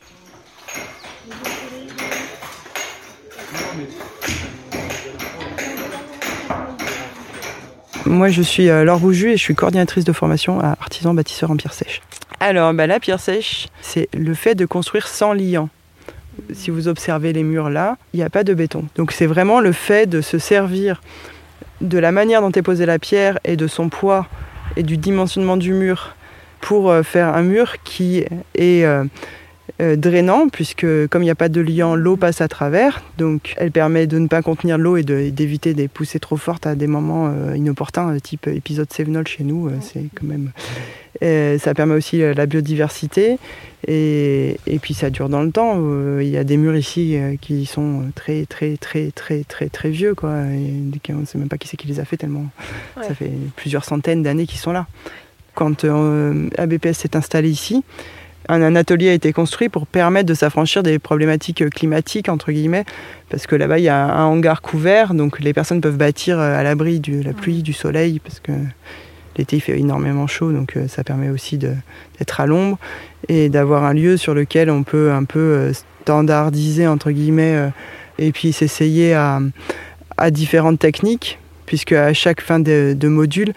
Moi, je suis euh, Laure Rouju et je suis coordinatrice de formation à artisan bâtisseur en pierre sèche. Alors, bah, la pierre sèche, c'est le fait de construire sans liant. si vous observez les murs là, il n'y a pas de béton. Donc c'est vraiment le fait de se servir de la manière dont est posée la pierre et de son poids et du dimensionnement du mur pour euh, faire un mur qui est euh, euh, drainant, puisque comme il n'y a pas de liant, l'eau passe à travers. Donc elle permet de ne pas contenir l'eau et d'éviter des poussées trop fortes à des moments inopportuns, type épisode Sévenol chez nous. c'est quand même. ça permet aussi la biodiversité et, et, puis ça dure dans le temps. Il y a des murs ici qui sont très très très très très très vieux quoi. Et on ne sait même pas qui c'est qui les a fait tellement. Ça fait plusieurs centaines d'années qu'ils sont là quand euh, ABPS s'est installé ici, un, atelier a été construit pour permettre de s'affranchir des problématiques climatiques, entre guillemets, parce que là-bas, il y a un hangar couvert, donc les personnes peuvent bâtir euh, à l'abri de la pluie, du soleil, parce que l'été, il fait énormément chaud, donc euh, ça permet aussi d'être à l'ombre et d'avoir un lieu sur lequel on peut un peu standardiser, entre guillemets, et puis s'essayer à, différentes techniques, puisque à chaque fin de, de module,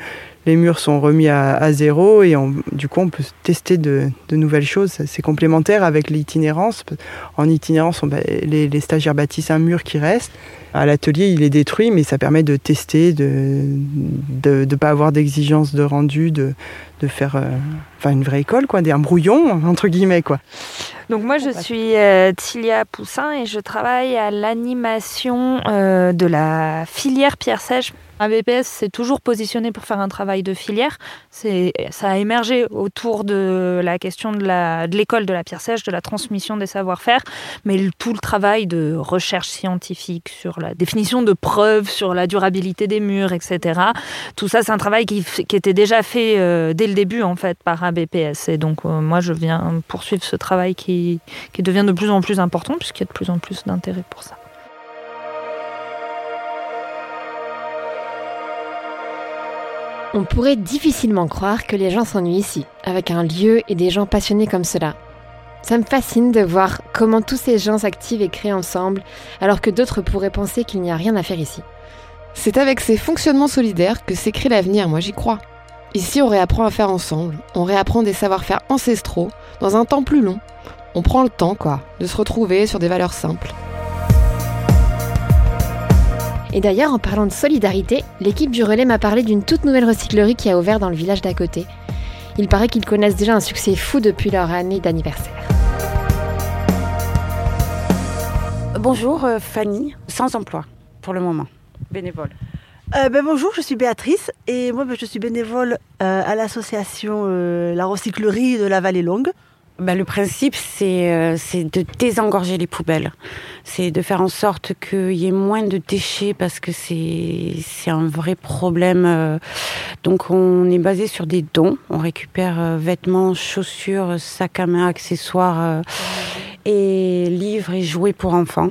les murs sont remis à, zéro et du coup on peut tester de, nouvelles choses. C'est complémentaire avec l'itinérance. En itinérance, les, stagiaires bâtissent un mur qui reste. À l'atelier, il est détruit, mais ça permet de tester, de ne pas avoir d'exigence de rendu, de, faire euh, enfin une vraie école, quoi, un brouillon, entre guillemets. Quoi. Donc moi, je suis euh, Tilia Poussin et je travaille à l'animation euh, de la filière pierre sèche ABPS s'est toujours positionné pour faire un travail de filière. C'est, ça a émergé autour de la question de, la, de l'école de la pierre sèche, de la transmission des savoir-faire, mais tout le travail de recherche scientifique sur la définition de preuves, sur la durabilité des murs, etc. Tout ça, c'est un travail qui, était déjà fait euh, dès le début, en fait, par ABPS. Et donc, euh, moi, je viens poursuivre ce travail qui devient de plus en plus important, puisqu'il y a de plus en plus d'intérêt pour ça. On pourrait difficilement croire que les gens s'ennuient ici, avec un lieu et des gens passionnés comme cela. Ça me fascine de voir comment tous ces gens s'activent et créent ensemble, alors que d'autres pourraient penser qu'il n'y a rien à faire ici. C'est avec ces fonctionnements solidaires que s'écrit l'avenir, moi j'y crois. Ici, on réapprend à faire ensemble, on réapprend des savoir-faire ancestraux, dans un temps plus long. On prend le temps, quoi, de se retrouver sur des valeurs simples. Et d'ailleurs, en parlant de solidarité, l'équipe du relais m'a parlé d'une toute nouvelle recyclerie qui a ouvert dans le village d'à côté. Il paraît qu'ils connaissent déjà un succès fou depuis leur année d'anniversaire. Bonjour euh, Fanny, sans emploi pour le moment, bénévole. Euh, ben bonjour, je suis Béatrice et moi ben, je suis bénévole euh, à l'association La Recyclerie de la Vallée Longue. Bah, le principe, euh, c'est de désengorger les poubelles. C'est de faire en sorte qu'il y ait moins de déchets parce que c'est un vrai problème. Donc, on est basé sur des dons. On récupère euh, vêtements, chaussures, sacs à main, accessoires et livres et jouets pour enfants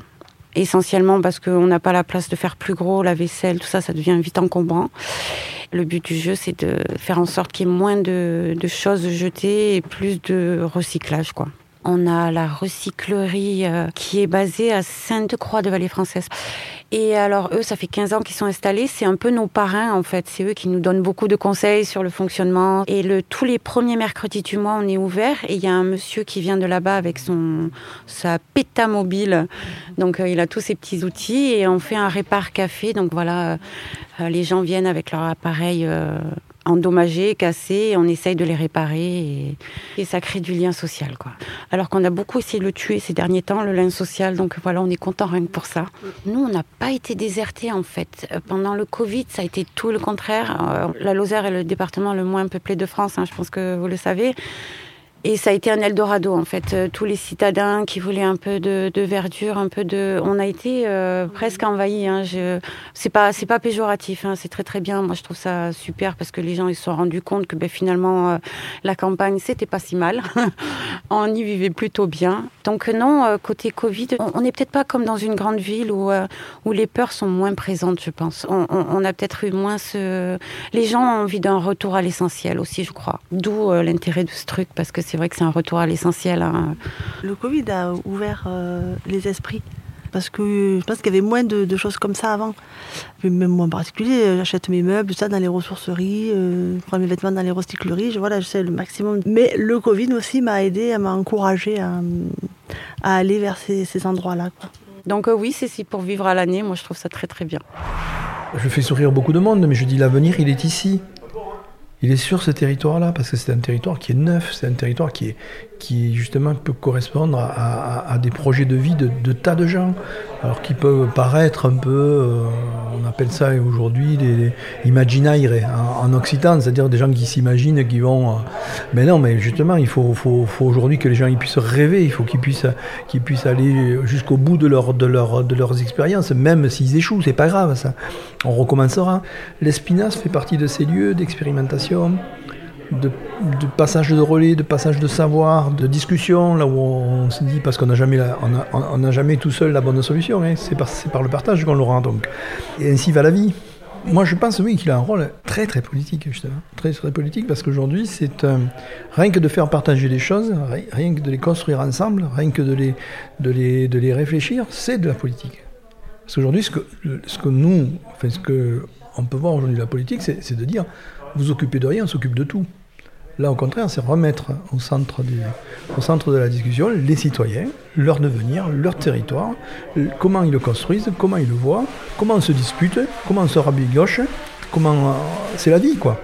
essentiellement parce qu'on n'a pas la place de faire plus gros, la vaisselle, tout ça, ça devient vite encombrant. Le but du jeu, c'est de faire en sorte qu'il y ait moins de, choses jetées et plus de recyclage, quoi. On a la recyclerie euh, qui est basée à Sainte-Croix de Vallée Française. Et alors, eux, ça fait 15 ans qu'ils sont installés. C'est un peu nos parrains, en fait. C'est eux qui nous donnent beaucoup de conseils sur le fonctionnement. Et le, tous les premiers mercredis du mois, on est ouvert. Et il y a un monsieur qui vient de là-bas avec son, sa péta mobile. Donc, euh, il a tous ses petits outils. Et on fait un répar café. Donc, voilà, euh, les gens viennent avec leur appareil endommagés, cassés, on essaye de les réparer et, ça crée du lien social. Quoi. Alors qu'on a beaucoup essayé de le tuer ces derniers temps, le lien social, donc voilà, on est content rien que pour ça. Nous, on n'a pas été désertés en fait. Euh, pendant le Covid, ça a été tout le contraire. Euh, la Lozère est le département le moins peuplé de France, hein, je pense que vous le savez. Et ça a été un Eldorado en fait. Euh, tous les citadins qui voulaient un peu de, verdure, un peu de, on a été euh, presque envahis. Hein. Je... C'est pas, c'est pas péjoratif. Hein. C'est très très bien. Moi je trouve ça super parce que les gens ils se sont rendus compte que ben, finalement euh, la campagne c'était pas si mal. on y vivait plutôt bien. Donc non, côté Covid, on n'est peut-être pas comme dans une grande ville où où les peurs sont moins présentes, je pense. On, on a peut-être eu moins ce. Les gens ont envie d'un retour à l'essentiel aussi, je crois. D'où l'intérêt de ce truc parce que c'est vrai que c'est un retour à l'essentiel. Hein. Le Covid a ouvert euh, les esprits. Parce que je pense qu'il y avait moins de, de choses comme ça avant. Même moi en particulier, euh, j'achète mes meubles, tout ça dans les ressourceries, euh, je prends mes vêtements dans les recycleries, je, voilà, j'essaie le maximum. Mais le Covid aussi m'a aidé, m'a encouragé à, à aller vers ces, ces endroits-là. Donc euh, oui, c'est si pour vivre à l'année, moi je trouve ça très très bien. Je fais sourire beaucoup de monde, mais je dis l'avenir, il est ici. Il est sur ce territoire-là, parce que c'est un territoire qui est neuf, c'est un territoire qui, est, qui justement peut correspondre à, des projets de vie de, tas de gens. Alors qui peuvent paraître un peu, euh, on appelle ça aujourd'hui des imaginaire en, en occitan, c'est-à-dire des gens qui s'imaginent, qui vont... euh, mais non, mais justement, il faut, faut, aujourd'hui que les gens puissent rêver, il faut qu'ils puissent, qu'ils puissent aller jusqu'au bout de, leur, de, leur, de leurs expériences, même s'ils échouent, c'est pas grave ça. On recommencera. L'Espinasse fait partie de ces lieux d'expérimentation, de, passage de relais, de passage de savoir, de discussion, là où on se dit, parce qu'on n'a jamais, on jamais tout seul la bonne solution, hein, c'est par, par le partage qu'on l'aura. Donc. Et ainsi va la vie. Moi, je pense, oui, qu'il a un rôle très, très politique, justement. Très, très politique, parce qu'aujourd'hui, c'est un- rien que de faire partager les choses, ri- rien que de les construire ensemble, rien que de les, de les, de les réfléchir, c'est de la politique. Parce qu'aujourd'hui, ce que, ce que nous, enfin, ce que on peut voir aujourd'hui de la politique, c'est de dire, vous occupez de rien, on s'occupe de tout. Là, au contraire, c'est remettre au centre, de la discussion les citoyens, leur devenir, leur territoire, comment ils le construisent, comment ils le voient, comment on se dispute, comment on se rabigoche, comment... euh, c'est la vie, quoi.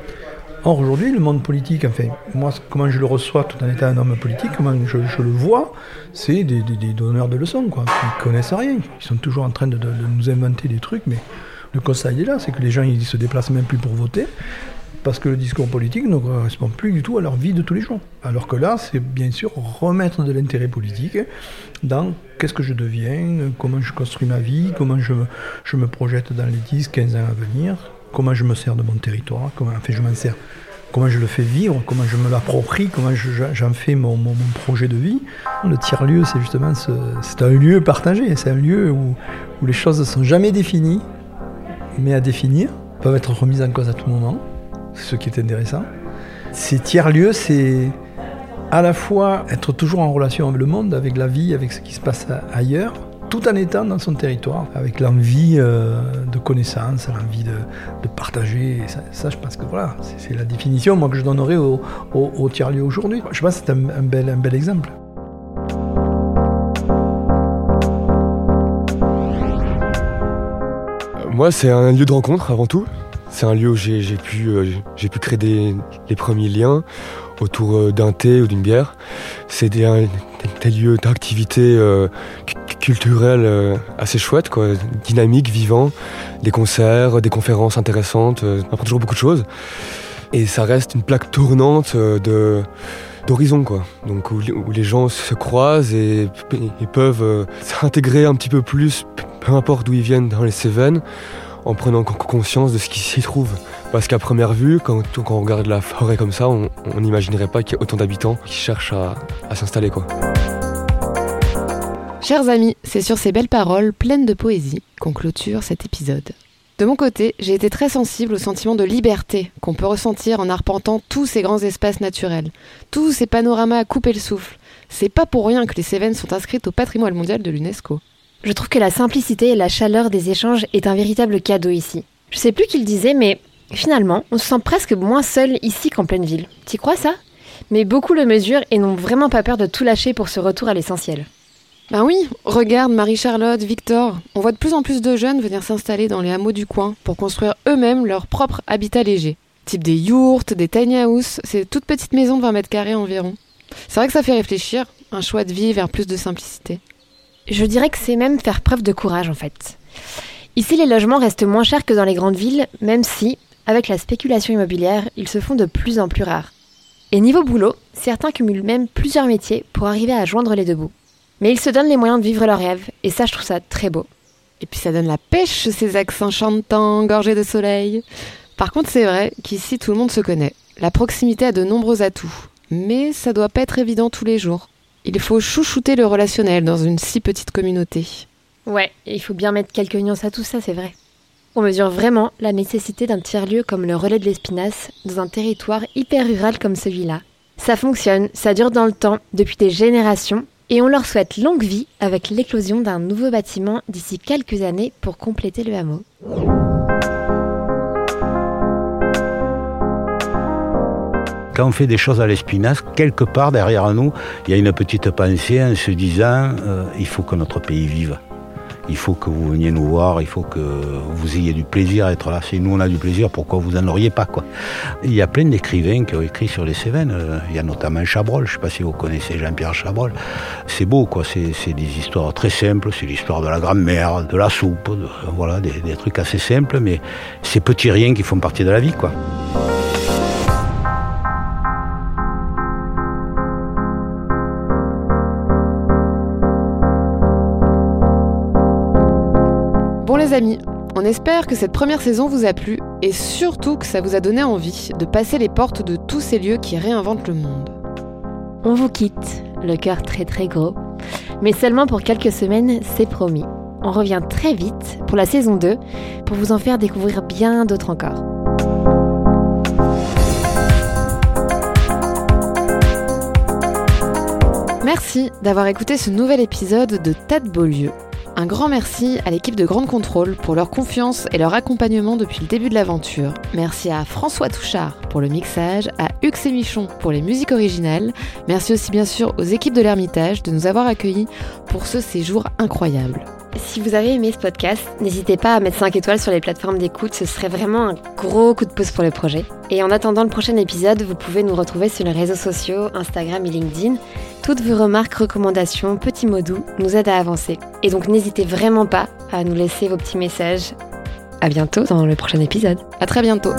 Or, aujourd'hui, le monde politique, enfin, moi, comment je le reçois tout en étant un homme politique, comment je, le vois, c'est des, donneurs de leçons, quoi, qui connaissent rien. Ils sont toujours en train de nous inventer des trucs, mais le constat, il est là, c'est que les gens, ils se déplacent même plus pour voter, parce que le discours politique ne correspond plus du tout à leur vie de tous les jours. Alors que là, c'est bien sûr remettre de l'intérêt politique dans qu'est-ce que je deviens, comment je construis ma vie, comment je, me- je me projette dans les 10, 15 ans à venir, comment je me sers de mon territoire, comment je m'en sers, comment je le fais vivre, comment je me l'approprie, comment je- je- j'en fais mon, projet de vie. Le tiers-lieu, c'est justement ce- c'est un lieu partagé, c'est un lieu où les choses ne sont jamais définies, mais à définir, peuvent être remises en cause à tout moment. Ce qui est intéressant. Ces tiers-lieux, c'est à la fois être toujours en relation avec le monde, avec la vie, avec ce qui se passe ailleurs, tout en étant dans son territoire, avec l'envie euh, de connaissance, l'envie de, partager. Ça, je pense que voilà, c'est la définition moi, que je donnerais au, tiers-lieu aujourd'hui. Je pense que c'est un bel exemple. Moi, c'est un lieu de rencontre avant tout. C'est un lieu où j'ai j'ai pu, euh, j'ai pu créer des, les premiers liens autour euh, d'un thé ou d'une bière. C'est des, lieux d'activité euh, cu- culturelle assez chouettes, quoi, dynamiques, vivants, des concerts, des conférences intéressantes, apprend toujours beaucoup de choses. Et ça reste une plaque tournante d'horizon quoi donc où, les gens se croisent et, et peuvent s'intégrer un petit peu plus peu importe d'où ils viennent dans les Cévennes en prenant con- conscience de ce qui s'y trouve parce qu'à première vue quand, on regarde la forêt comme ça on n'imaginerait pas qu'il y ait autant d'habitants qui cherchent à, s'installer Chers amis, c'est sur ces belles paroles pleines de poésie qu'on clôture cet épisode. De mon côté, j'ai été très sensible au sentiment de liberté qu'on peut ressentir en arpentant tous ces grands espaces naturels, tous ces panoramas à couper le souffle. C'est pas pour rien que les Cévennes sont inscrites au patrimoine mondial de l'UNESCO. Je trouve que la simplicité et la chaleur des échanges est un véritable cadeau ici. Je sais plus qui le disait, mais finalement, on se sent presque moins seul ici qu'en pleine ville. T'y crois ça? Mais beaucoup le mesurent et n'ont vraiment pas peur de tout lâcher pour ce retour à l'essentiel. Ben oui, regarde Marie-Charlotte, Victor. On voit de plus en plus de jeunes venir s'installer dans les hameaux du coin pour construire eux-mêmes leur propre habitat léger. Type des yourtes, des tiny houses, ces toutes petites maisons de 20 mètres carrés environ. C'est vrai que ça fait réfléchir, un choix de vie vers plus de simplicité. Je dirais que c'est même faire preuve de courage en fait. Ici, les logements restent moins chers que dans les grandes villes, même si, avec la spéculation immobilière, ils se font de plus en plus rares. Et niveau boulot, certains cumulent même plusieurs métiers pour arriver à joindre les deux bouts. Mais ils se donnent les moyens de vivre leurs rêves, et ça, je trouve ça très beau. Et puis ça donne la pêche, ces accents chantants, gorgés de soleil. Par contre, c'est vrai qu'ici, tout le monde se connaît. La proximité a de nombreux atouts. Mais ça doit pas être évident tous les jours. Il faut chouchouter le relationnel dans une si petite communauté. Ouais, il faut bien mettre quelques nuances à tout ça, c'est vrai. On mesure vraiment la nécessité d'un tiers-lieu comme le relais de l'Espinasse dans un territoire hyper rural comme celui-là. Ça fonctionne, ça dure dans le temps, depuis des générations, Et on leur souhaite longue vie avec l'éclosion d'un nouveau bâtiment d'ici quelques années pour compléter le hameau. Quand on fait des choses à l'Espinasse, quelque part derrière nous, il y a une petite pensée en se disant euh, il faut que notre pays vive. Il faut que vous veniez nous voir, il faut que vous ayez du plaisir à être là. Si nous on a du plaisir, pourquoi vous n'en auriez pas Il y a plein d'écrivains qui ont écrit sur les Cévennes. Euh, il y a notamment Chabrol, je ne sais pas si vous connaissez Jean-Pierre Chabrol. C'est beau c'est des histoires très simples, c'est l'histoire de la grand-mère, de la soupe, voilà, des, des trucs assez simples, mais ces petits riens qui font partie de la vie quoi. Les amis, on espère que cette première saison vous a plu et surtout que ça vous a donné envie de passer les portes de tous ces lieux qui réinventent le monde. On vous quitte, le cœur très très gros, mais seulement pour quelques semaines, c'est promis. On revient très vite pour la saison 2 pour vous en faire découvrir bien d'autres encore. Merci d'avoir écouté ce nouvel épisode de de Beaulieu. Un grand merci à l'équipe de Grande Contrôle pour leur confiance et leur accompagnement depuis le début de l'aventure. Merci à François Touchard pour le mixage, à Hux et Michon pour les musiques originales. Merci aussi bien sûr aux équipes de l'Ermitage de nous avoir accueillis pour ce séjour incroyable. Si vous avez aimé ce podcast, n'hésitez pas à mettre 5 étoiles sur les plateformes d'écoute, ce serait vraiment un gros coup de pouce pour le projet. Et en attendant le prochain épisode, vous pouvez nous retrouver sur les réseaux sociaux, Instagram et LinkedIn. Toutes vos remarques, recommandations, petits mots doux nous aident à avancer. Et donc n'hésitez vraiment pas à nous laisser vos petits messages. À bientôt dans le prochain épisode. À très bientôt.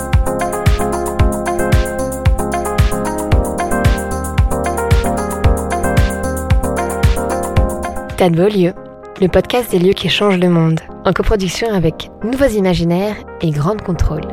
Beaux lieux, le podcast des lieux qui changent le monde, en coproduction avec Nouveaux Imaginaires et Grande Contrôle.